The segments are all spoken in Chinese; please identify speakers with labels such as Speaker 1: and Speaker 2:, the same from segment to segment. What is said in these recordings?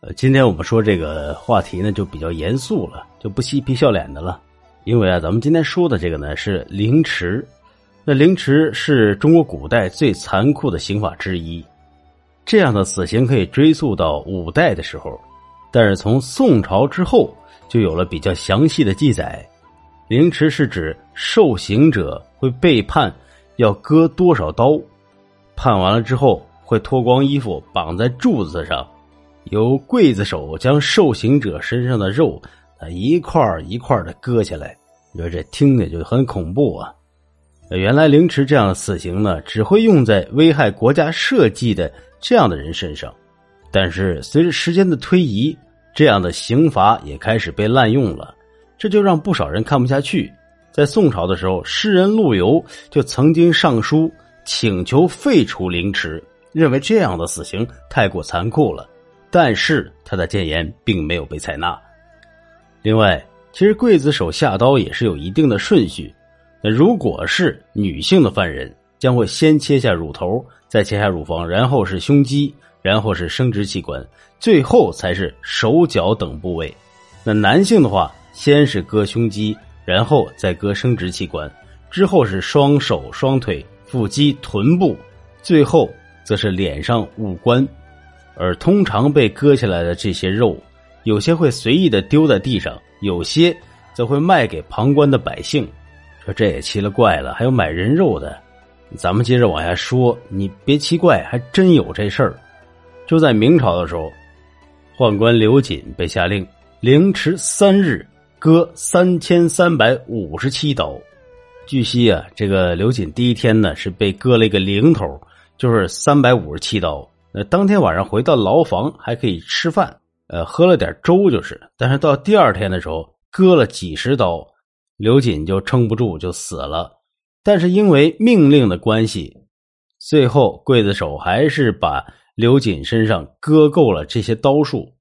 Speaker 1: 呃，今天我们说这个话题呢，就比较严肃了，就不嬉皮笑脸的了。因为啊，咱们今天说的这个呢是凌迟，那凌迟是中国古代最残酷的刑法之一。这样的死刑可以追溯到五代的时候，但是从宋朝之后就有了比较详细的记载。凌迟是指受刑者会被判要割多少刀，判完了之后会脱光衣服绑在柱子上。由刽子手将受刑者身上的肉啊一块一块的割下来，你说这听着就很恐怖啊！原来凌迟这样的死刑呢，只会用在危害国家社稷的这样的人身上，但是随着时间的推移，这样的刑罚也开始被滥用了，这就让不少人看不下去。在宋朝的时候，诗人陆游就曾经上书请求废除凌迟，认为这样的死刑太过残酷了。但是他的谏言并没有被采纳。另外，其实刽子手下刀也是有一定的顺序。那如果是女性的犯人，将会先切下乳头，再切下乳房，然后是胸肌，然后是生殖器官，最后才是手脚等部位。那男性的话，先是割胸肌，然后再割生殖器官，之后是双手、双腿、腹肌、臀部，最后则是脸上五官。而通常被割下来的这些肉，有些会随意的丢在地上，有些则会卖给旁观的百姓。说这也奇了怪了，还有买人肉的。咱们接着往下说，你别奇怪，还真有这事儿。就在明朝的时候，宦官刘瑾被下令凌迟三日，割三千三百五十七刀。据悉啊，这个刘瑾第一天呢是被割了一个零头，就是三百五十七刀。那当天晚上回到牢房还可以吃饭，呃，喝了点粥就是。但是到第二天的时候，割了几十刀，刘瑾就撑不住就死了。但是因为命令的关系，最后刽子手还是把刘瑾身上割够了这些刀数。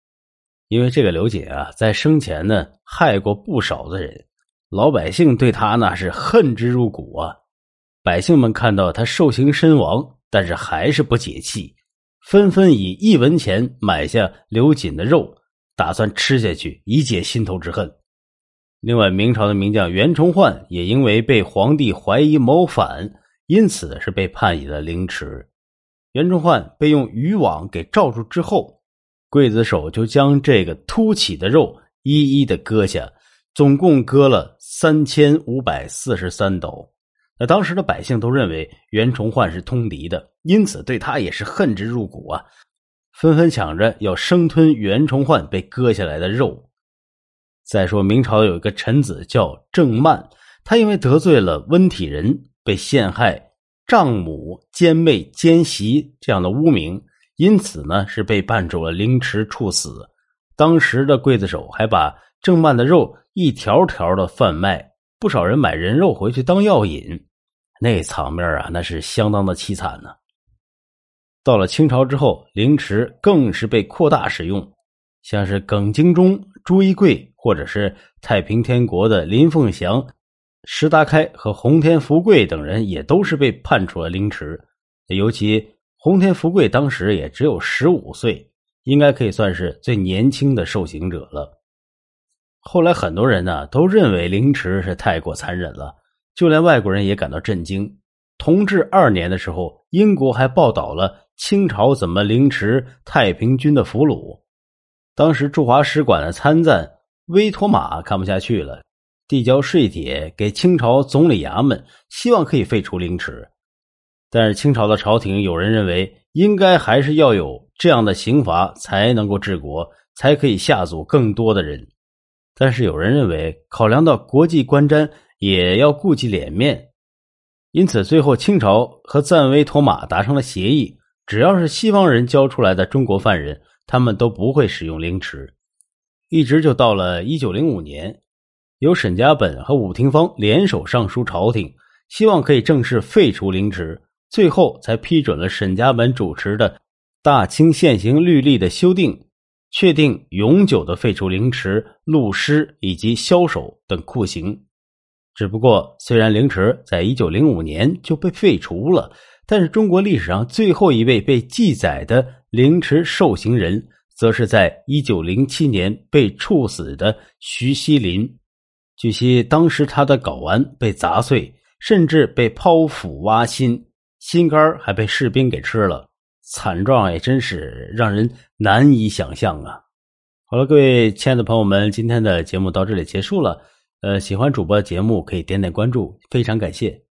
Speaker 1: 因为这个刘瑾啊，在生前呢害过不少的人，老百姓对他那是恨之入骨啊。百姓们看到他受刑身亡，但是还是不解气。纷纷以一文钱买下刘瑾的肉，打算吃下去以解心头之恨。另外，明朝的名将袁崇焕也因为被皇帝怀疑谋反，因此是被判以了凌迟。袁崇焕被用渔网给罩住之后，刽子手就将这个凸起的肉一一的割下，总共割了三千五百四十三斗。那当时的百姓都认为袁崇焕是通敌的，因此对他也是恨之入骨啊，纷纷抢着要生吞袁崇焕被割下来的肉。再说明朝有一个臣子叫郑曼，他因为得罪了温体仁，被陷害丈母、奸妹、奸媳这样的污名，因此呢是被判处了凌迟处死。当时的刽子手还把郑曼的肉一条条的贩卖，不少人买人肉回去当药引。那场面啊，那是相当的凄惨呢。到了清朝之后，凌迟更是被扩大使用，像是耿精忠、朱一贵，或者是太平天国的林凤祥、石达开和洪天福贵等人，也都是被判处了凌迟。尤其洪天福贵当时也只有十五岁，应该可以算是最年轻的受刑者了。后来很多人呢都认为凌迟是太过残忍了。就连外国人也感到震惊。同治二年的时候，英国还报道了清朝怎么凌迟太平军的俘虏。当时驻华使馆的参赞威妥玛看不下去了，递交税帖给清朝总理衙门，希望可以废除凌迟。但是清朝的朝廷有人认为，应该还是要有这样的刑罚才能够治国，才可以下阻更多的人。但是有人认为，考量到国际观瞻。也要顾及脸面，因此最后清朝和赞威妥玛达成了协议：只要是西方人交出来的中国犯人，他们都不会使用凌迟。一直就到了一九零五年，由沈家本和武廷芳联手上书朝廷，希望可以正式废除凌迟，最后才批准了沈家本主持的《大清现行律例》的修订，确定永久的废除凌迟、戮尸以及枭首等酷刑。只不过，虽然凌迟在一九零五年就被废除了，但是中国历史上最后一位被记载的凌迟受刑人，则是在一九零七年被处死的徐锡林。据悉，当时他的睾丸被砸碎，甚至被剖腹挖心，心肝还被士兵给吃了，惨状也真是让人难以想象啊！好了，各位亲爱的朋友们，今天的节目到这里结束了。呃，喜欢主播的节目可以点点关注，非常感谢。